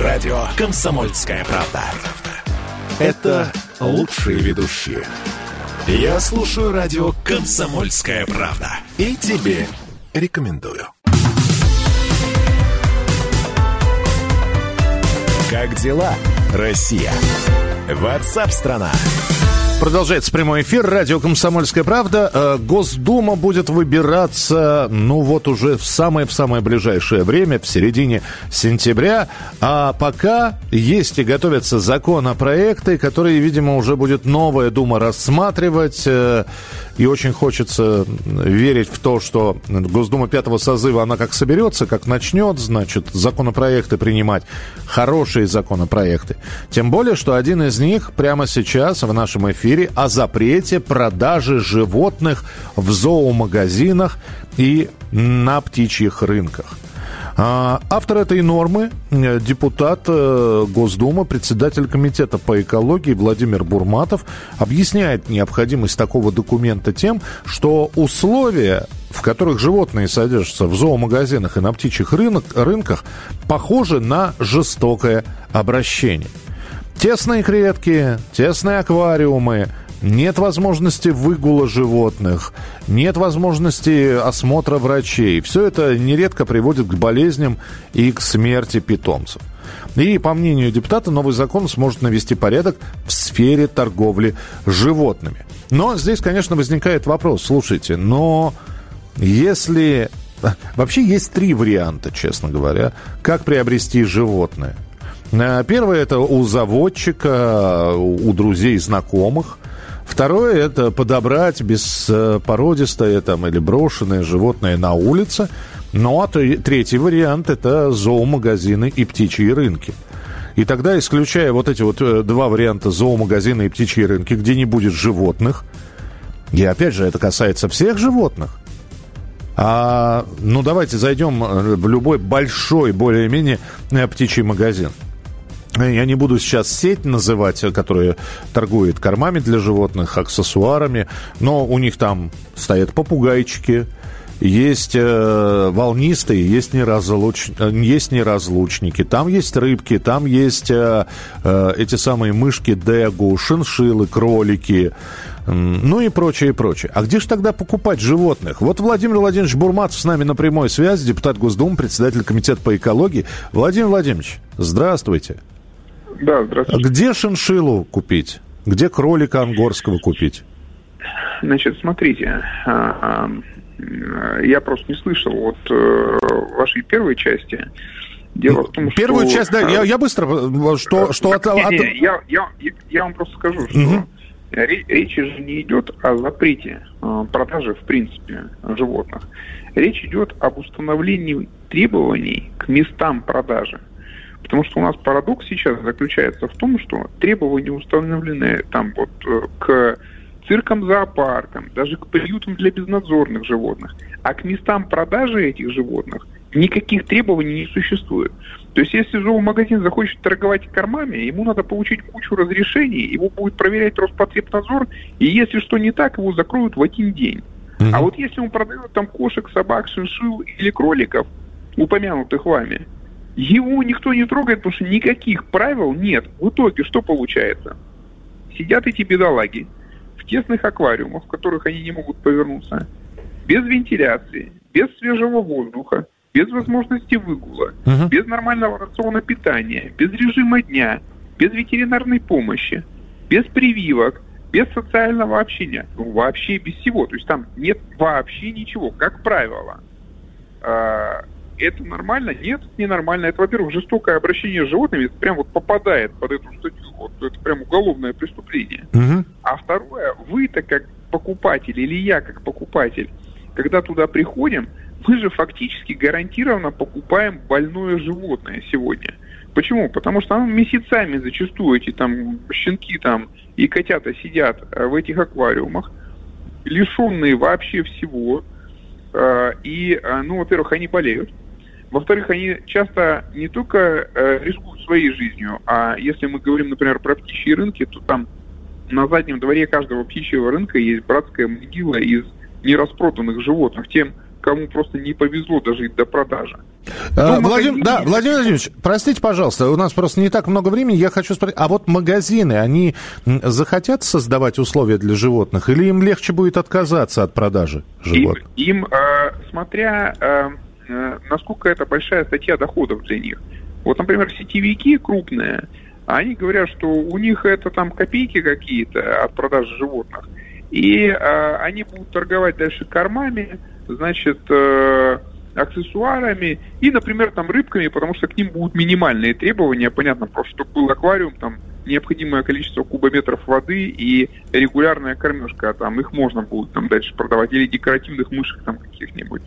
радио «Комсомольская правда». Это лучшие ведущие. Я слушаю радио «Комсомольская правда». И тебе рекомендую. Как дела, Россия? Ватсап-страна! Продолжается прямой эфир. Радио «Комсомольская правда». Э, Госдума будет выбираться, ну вот уже в самое-в самое ближайшее время, в середине сентября. А пока есть и готовятся законопроекты, которые, видимо, уже будет новая Дума рассматривать. Э, и очень хочется верить в то, что Госдума пятого созыва, она как соберется, как начнет, значит, законопроекты принимать, хорошие законопроекты. Тем более, что один из них прямо сейчас в нашем эфире о запрете продажи животных в зоомагазинах и на птичьих рынках. А, автор этой нормы, э, депутат э, Госдумы, председатель комитета по экологии Владимир Бурматов, объясняет необходимость такого документа тем, что условия, в которых животные содержатся в зоомагазинах и на птичьих рынок, рынках, похожи на жестокое обращение. Тесные клетки, тесные аквариумы, нет возможности выгула животных, нет возможности осмотра врачей. Все это нередко приводит к болезням и к смерти питомцев. И, по мнению депутата, новый закон сможет навести порядок в сфере торговли животными. Но здесь, конечно, возникает вопрос. Слушайте, но если... Вообще есть три варианта, честно говоря, как приобрести животное. Э, первое – это у заводчика, у друзей, знакомых – Второе – это подобрать беспородистое там, или брошенное животное на улице. Ну, а третий вариант – это зоомагазины и птичьи рынки. И тогда, исключая вот эти вот э, два варианта зоомагазины и птичьи рынки, где не будет животных, и опять же, это касается всех животных, а, ну, давайте зайдем э, в любой большой, более-менее э, птичий магазин – я не буду сейчас сеть называть, которая торгует кормами для животных, аксессуарами, но у них там стоят попугайчики, есть э, волнистые, есть, неразлуч... есть неразлучники, там есть рыбки, там есть э, э, эти самые мышки дегу, шиншиллы, кролики, ну и прочее, и прочее. А где же тогда покупать животных? Вот Владимир Владимирович Бурматов с нами на прямой связи, депутат Госдумы, председатель комитета по экологии. Владимир Владимирович, здравствуйте. Да, здравствуйте. Где шиншилу купить? Где кролика ангорского купить? Значит, смотрите, а, а, я просто не слышал вот э, вашей первой части. Дело в том, Первую что... часть, да, я, я быстро, э, что, что от... Не, не, я, я, я вам просто скажу, что угу. речь же не идет о запрете э, продажи, в принципе, животных. Речь идет об установлении требований к местам продажи. Потому что у нас парадокс сейчас заключается в том, что требования установлены там вот э, к циркам, зоопаркам, даже к приютам для безнадзорных животных, а к местам продажи этих животных никаких требований не существует. То есть, если зоомагазин захочет торговать кормами, ему надо получить кучу разрешений, его будет проверять Роспотребнадзор, и если что не так, его закроют в один день. Mm-hmm. А вот если он продает там кошек, собак, шиншил или кроликов, упомянутых вами, его никто не трогает, потому что никаких правил нет. В итоге что получается? Сидят эти бедолаги в тесных аквариумах, в которых они не могут повернуться, без вентиляции, без свежего воздуха, без возможности выгула, uh-huh. без нормального рациона питания, без режима дня, без ветеринарной помощи, без прививок, без социального общения, ну, вообще без всего. То есть там нет вообще ничего, как правило. Это нормально? Нет, ненормально. Это, во-первых, жестокое обращение с животными, это прям вот попадает под эту статью. Вот, это прям уголовное преступление. Угу. А второе, вы-то как покупатель или я как покупатель, когда туда приходим, мы же фактически гарантированно покупаем больное животное сегодня. Почему? Потому что ну, месяцами зачастую эти там щенки там и котята сидят э, в этих аквариумах, лишенные вообще всего. Э, и, э, ну, во-первых, они болеют. Во-вторых, они часто не только э, рискуют своей жизнью, а если мы говорим, например, про птичьи рынки, то там на заднем дворе каждого птичьего рынка есть братская могила из нераспроданных животных, тем, кому просто не повезло дожить до продажи. А, Владимир, да, Владимир Владимирович, простите, пожалуйста, у нас просто не так много времени. Я хочу спросить, а вот магазины, они захотят создавать условия для животных, или им легче будет отказаться от продажи животных? Им, им э, смотря э, насколько это большая статья доходов для них. Вот, например, сетевики крупные, они говорят, что у них это там копейки какие-то от продажи животных, и э, они будут торговать дальше кормами, значит, э, аксессуарами и, например, там рыбками, потому что к ним будут минимальные требования, понятно, просто чтобы был аквариум, там необходимое количество кубометров воды и регулярная кормежка, там их можно будет там дальше продавать, или декоративных мышек там каких-нибудь.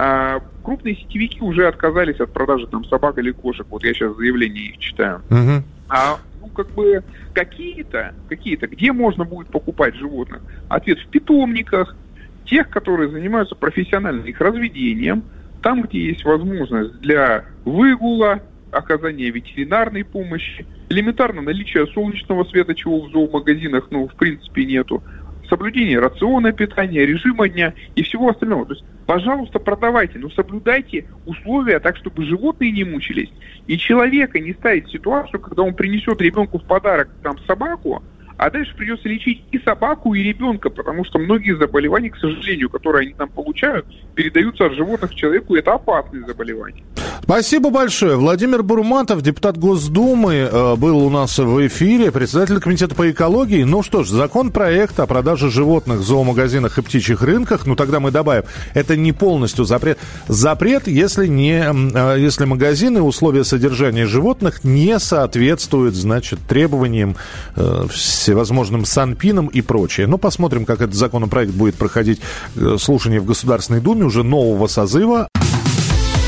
А, крупные сетевики уже отказались от продажи там собак или кошек, вот я сейчас заявление их читаю. Uh-huh. А ну, как бы какие-то, какие-то, где можно будет покупать животных? Ответ в питомниках, тех, которые занимаются профессиональным их разведением, там, где есть возможность для выгула, оказания ветеринарной помощи, элементарно наличие солнечного света, чего в зоомагазинах, ну, в принципе, нету, соблюдение рациона питания, режима дня и всего остального. То есть, пожалуйста, продавайте, но соблюдайте условия так, чтобы животные не мучились. И человека не ставить в ситуацию, когда он принесет ребенку в подарок там собаку, а дальше придется лечить и собаку, и ребенка, потому что многие заболевания, к сожалению, которые они там получают, передаются от животных к человеку, и это опасные заболевания. Спасибо большое. Владимир Бурматов, депутат Госдумы, э, был у нас в эфире, председатель комитета по экологии. Ну что ж, закон проекта о продаже животных в зоомагазинах и птичьих рынках, ну тогда мы добавим, это не полностью запрет. Запрет, если, не, э, если магазины условия содержания животных не соответствуют, значит, требованиям э, всевозможным санпинам и прочее. Ну, посмотрим, как этот законопроект будет проходить слушание в Государственной Думе уже нового созыва.